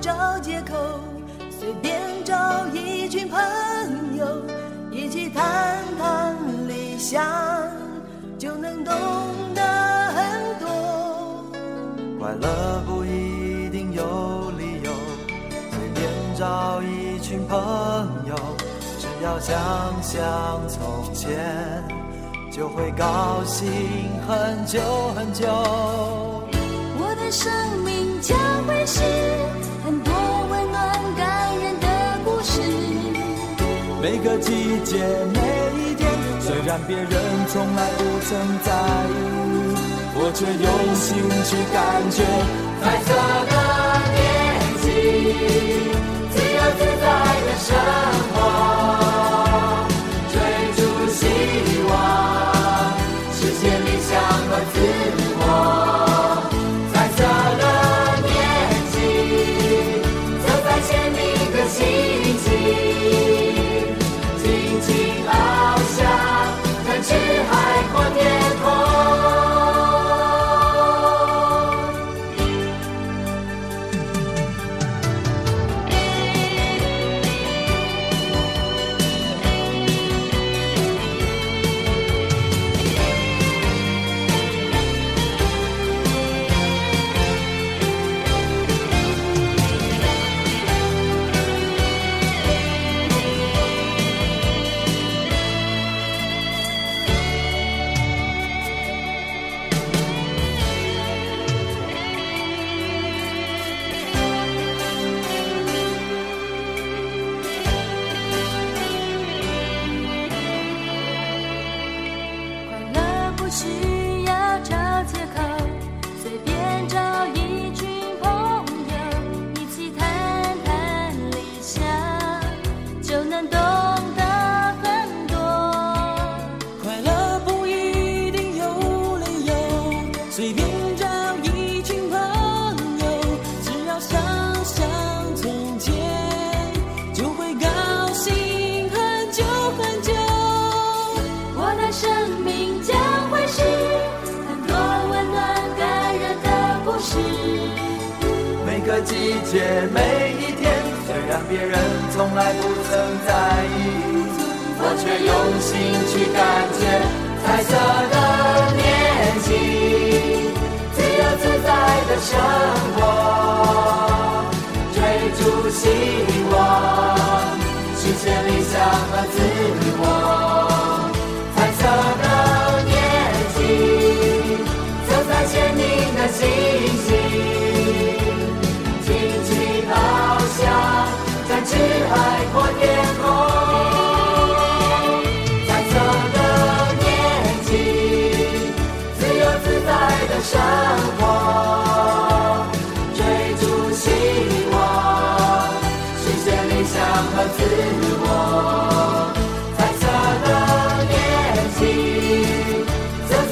找借口，随便找一群朋友，一起谈谈理想，就能懂得很多。快乐不一定有理由，随便找一群朋友，只要想想从前，就会高兴很久很久。我的生命将会是每个季节，每一天，虽然别人从来不曾在意，我却用心去感觉。彩色的年纪，自由自在的生活，to 需要找借口，随便找一群朋友，一起谈谈理想，就能懂得很多。快乐不一定有理由，随便季节，每一天，虽然别人从来不曾在意，我却用心去感觉彩色的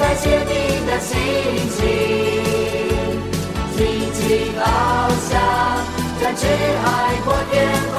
在前面的心情，尽情翱翔，展翅海阔天空